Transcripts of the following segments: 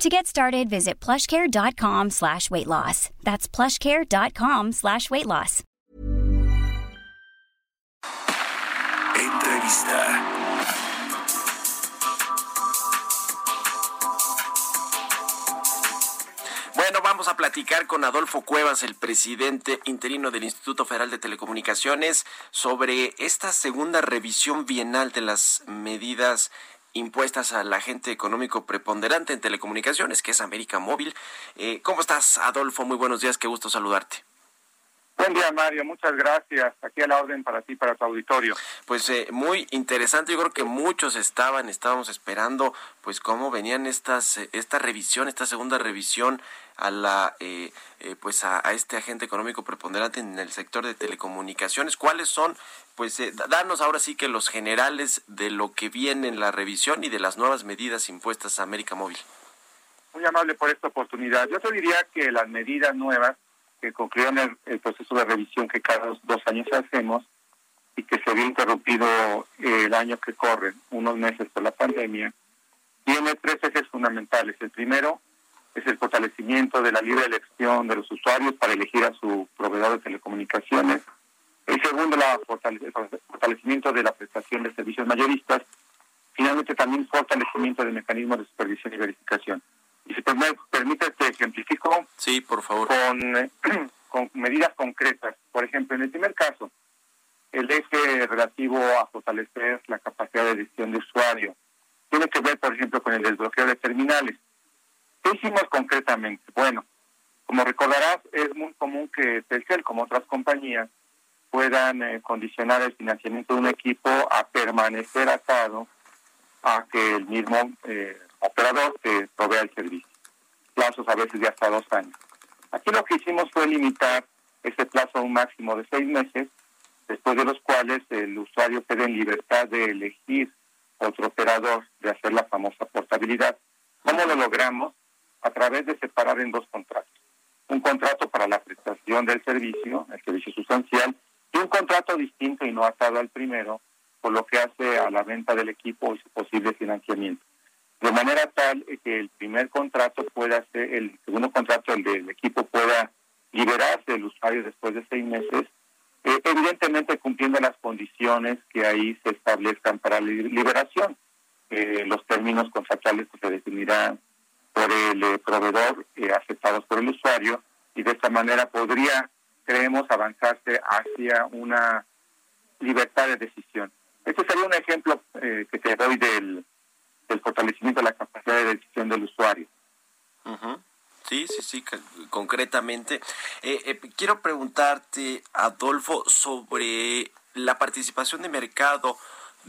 To get started, visit plushcare.com slash weight loss. That's plushcare.com slash weight loss. Entrevista. Bueno, vamos a platicar con Adolfo Cuevas, el presidente interino del Instituto Federal de Telecomunicaciones, sobre esta segunda revisión bienal de las medidas impuestas al agente económico preponderante en telecomunicaciones, que es América Móvil. Eh, ¿Cómo estás, Adolfo? Muy buenos días, qué gusto saludarte. Buen día, Mario. Muchas gracias. Aquí a la orden para ti, para tu auditorio. Pues eh, muy interesante. Yo creo que muchos estaban, estábamos esperando, pues cómo venían estas, eh, esta revisión, esta segunda revisión a la, eh, pues a, este agente económico preponderante en el sector de telecomunicaciones. ¿Cuáles son? Pues danos ahora sí que los generales de lo que viene en la revisión y de las nuevas medidas impuestas a América Móvil. Muy amable por esta oportunidad. Yo te diría que las medidas nuevas que concluyeron el, proceso de revisión que cada dos, años hacemos y que se había interrumpido eh, el año que corre, unos meses por la pandemia, tiene tres ejes fundamentales. El primero es el fortalecimiento de la libre elección de los usuarios para elegir a su proveedor de telecomunicaciones. El segundo, el fortalecimiento de la prestación de servicios mayoristas. Finalmente, también fortalecimiento del mecanismo de supervisión y verificación. Y si me permite, te ejemplifico. Sí, por favor. Con, con medidas concretas. Por ejemplo, en el primer caso, el eje relativo a fortalecer la capacidad de decisión de usuario. Tiene que ver, por ejemplo, con el desbloqueo de terminales. ¿Qué hicimos concretamente? Bueno, como recordarás, es muy común que Telcel, como otras compañías, puedan eh, condicionar el financiamiento de un equipo a permanecer atado a que el mismo eh, operador que provea el servicio. Plazos a veces de hasta dos años. Aquí lo que hicimos fue limitar ese plazo a un máximo de seis meses, después de los cuales el usuario queda en libertad de elegir otro operador, de hacer la famosa portabilidad. ¿Cómo lo logramos? A través de separar en dos contratos. Un contrato para la prestación del servicio, el servicio sustancial, y un contrato distinto y no atado al primero, por lo que hace a la venta del equipo y su posible financiamiento de manera tal que el primer contrato pueda ser, el segundo contrato, el del equipo pueda liberarse del usuario después de seis meses, eh, evidentemente cumpliendo las condiciones que ahí se establezcan para la liberación. Eh, los términos contractuales que se definirán por el eh, proveedor aceptados por el usuario y de esta manera podría, creemos, avanzarse hacia una libertad de decisión. Este sería un ejemplo que te doy del, el fortalecimiento de la capacidad de decisión del usuario. Sí, sí, sí, concretamente. Eh, eh, quiero preguntarte, Adolfo, sobre la participación de mercado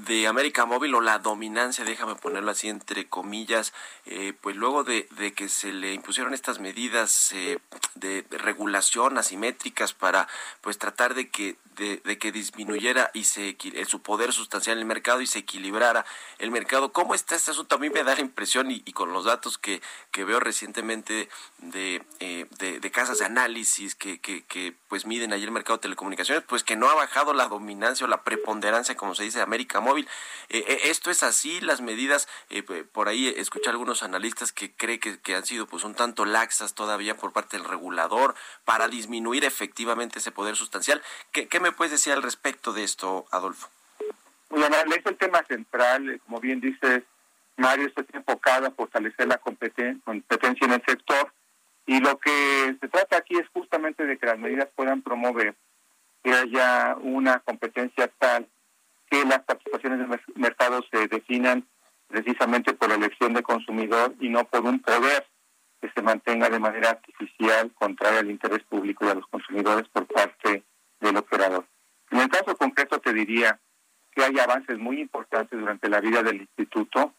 de América Móvil o la dominancia, déjame ponerlo así entre comillas, eh, pues luego de, de, que se le impusieron estas medidas eh, de, regulación asimétricas para pues tratar de que de, que disminuyera y se su poder sustancial en el mercado y se equilibrara el mercado. ¿Cómo está este asunto? A mí me da la impresión y, con los datos que, que veo recientemente de, eh, de, casas de análisis que, que, que pues miden allí el mercado de telecomunicaciones, pues que no ha bajado la dominancia o la preponderancia, como se dice, de América Móvil. Eh, eh, esto es así, las medidas, eh, por ahí escuché algunos analistas que creen que, que, han sido pues un tanto laxas todavía por parte del regulador para disminuir efectivamente ese poder sustancial. ¿Qué, me puedes decir al respecto de esto, Adolfo? Bueno, es el tema central, como bien dices, Mario, está enfocado a fortalecer la competencia en el sector y lo que se trata aquí es justamente de que las medidas puedan promover que haya una competencia tal que las participaciones del mercado se definan precisamente por la elección del consumidor y no por un poder que se mantenga de manera artificial contraria al interés público y a los consumidores por parte del operador. En el caso concreto te diría que hay avances muy importantes durante la vida del instituto.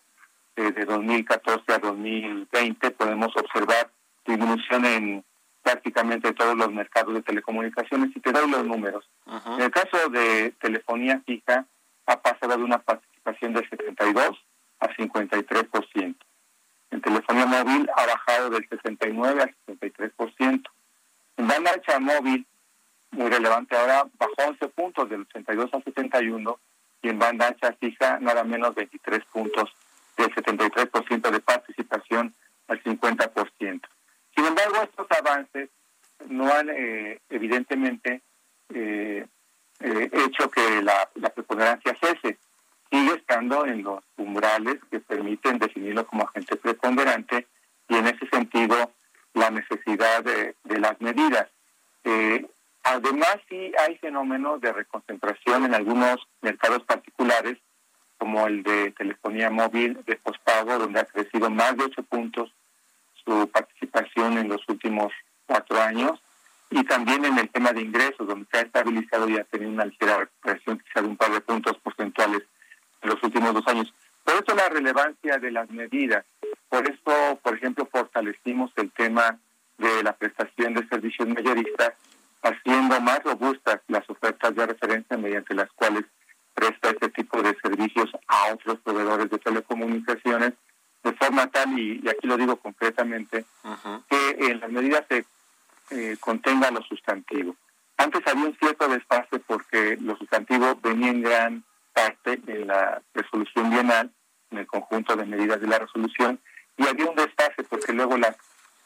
Eh, de 2014 a 2020 podemos observar disminución en prácticamente todos los mercados de telecomunicaciones y te doy los números. En el caso de telefonía fija, ha pasado de una participación del 72 a 53%. En telefonía móvil ha bajado del 69 al 63%. En banda ancha móvil, muy relevante ahora, bajó 11 puntos del 82 al 71 y en banda ancha fija nada menos 23 puntos del 73% de participación al 50%. Sin embargo, estos avances no han eh, evidentemente eh, hecho que la, preponderancia cese sigue estando en los umbrales que permiten definirlo como agente preponderante y en ese sentido la necesidad de, las medidas. Eh, además, sí hay fenómenos de reconcentración en algunos mercados particulares, como el de telefonía móvil de pospago, donde ha crecido más de ocho puntos su participación en los últimos cuatro años, y también en el tema de ingresos, donde se ha estabilizado y ha tenido una ligera recuperación, quizá de un par de puntos porcentuales en los últimos dos años. Por eso la relevancia de las medidas. Por eso, por ejemplo, fortalecimos el tema de la prestación de servicios mayoristas, haciendo más robustas las ofertas de referencia mediante las cuales presta este tipo de servicios a otros proveedores de telecomunicaciones, de forma tal, y, aquí lo digo concretamente, que en las medidas se eh, contenga lo sustantivo. Antes había un cierto desfase porque lo sustantivo venía en gran parte de la resolución bienal, en el conjunto de medidas de la resolución, y había un desfase porque luego las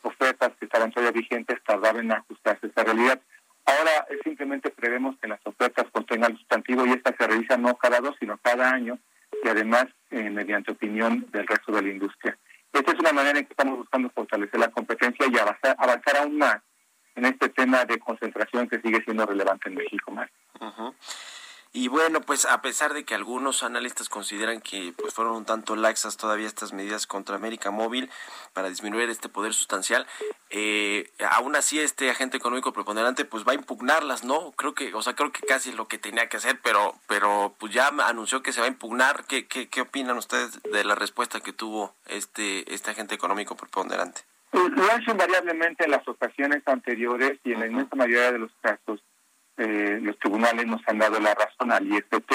ofertas que estaban todavía vigentes tardaban en ajustarse a esa realidad. Ahora simplemente prevemos que las ofertas contengan el sustantivo y esta se realiza no cada dos, sino cada año, y además eh, mediante opinión del resto de la industria. Esta es una manera en que estamos buscando fortalecer la competencia y avanzar, avanzar aún más en este tema de concentración que sigue siendo relevante en México. Más. Y bueno, pues a pesar de que algunos analistas consideran que pues fueron un tanto laxas todavía estas medidas contra América Móvil para disminuir este poder sustancial, eh, aún así este agente económico preponderante pues va a impugnarlas, ¿no? Creo que, o sea, creo que casi es lo que tenía que hacer, pero, pero pues ya anunció que se va a impugnar. ¿Qué, qué, qué opinan ustedes de la respuesta que tuvo este, este agente económico preponderante? Lo ha hecho invariablemente en las ocasiones anteriores y en la inmensa mayoría de los casos eh, los tribunales nos han dado la razón al IFT.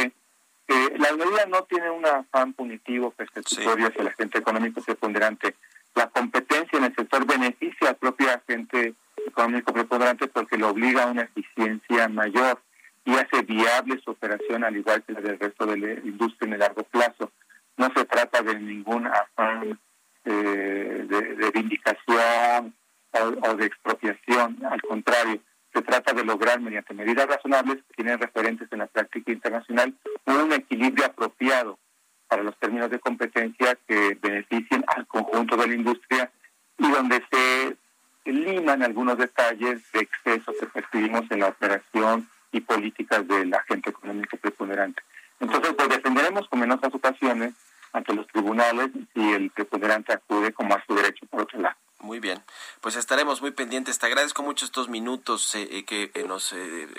Eh, la medida no tiene un afán punitivo persecutorio hacia el agente económico preponderante. La competencia en el sector beneficia al propio agente económico preponderante porque lo obliga a una eficiencia mayor y hace viable su operación al igual que la del resto de la industria en el largo plazo. No se trata de ningún afán eh, de, vindicación o de expropiación, al contrario, se trata de lograr mediante medidas razonables que tienen referentes en la práctica internacional un equilibrio apropiado para los términos de competencia que beneficien al conjunto de la industria y donde se liman algunos detalles de exceso que percibimos en la operación y políticas del agente económico preponderante. Entonces, pues defenderemos como en otras ocasiones ante los tribunales si el preponderante acude como a su derecho por otro lado. Muy bien, pues estaremos muy pendientes. Te agradezco mucho estos minutos eh, eh, que eh, nos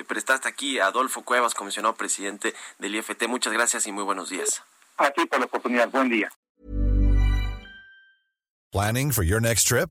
prestaste aquí, Adolfo Cuevas, comisionado presidente del IFT. Muchas gracias y muy buenos días. A ti por la oportunidad. Buen día. Planning for your next trip?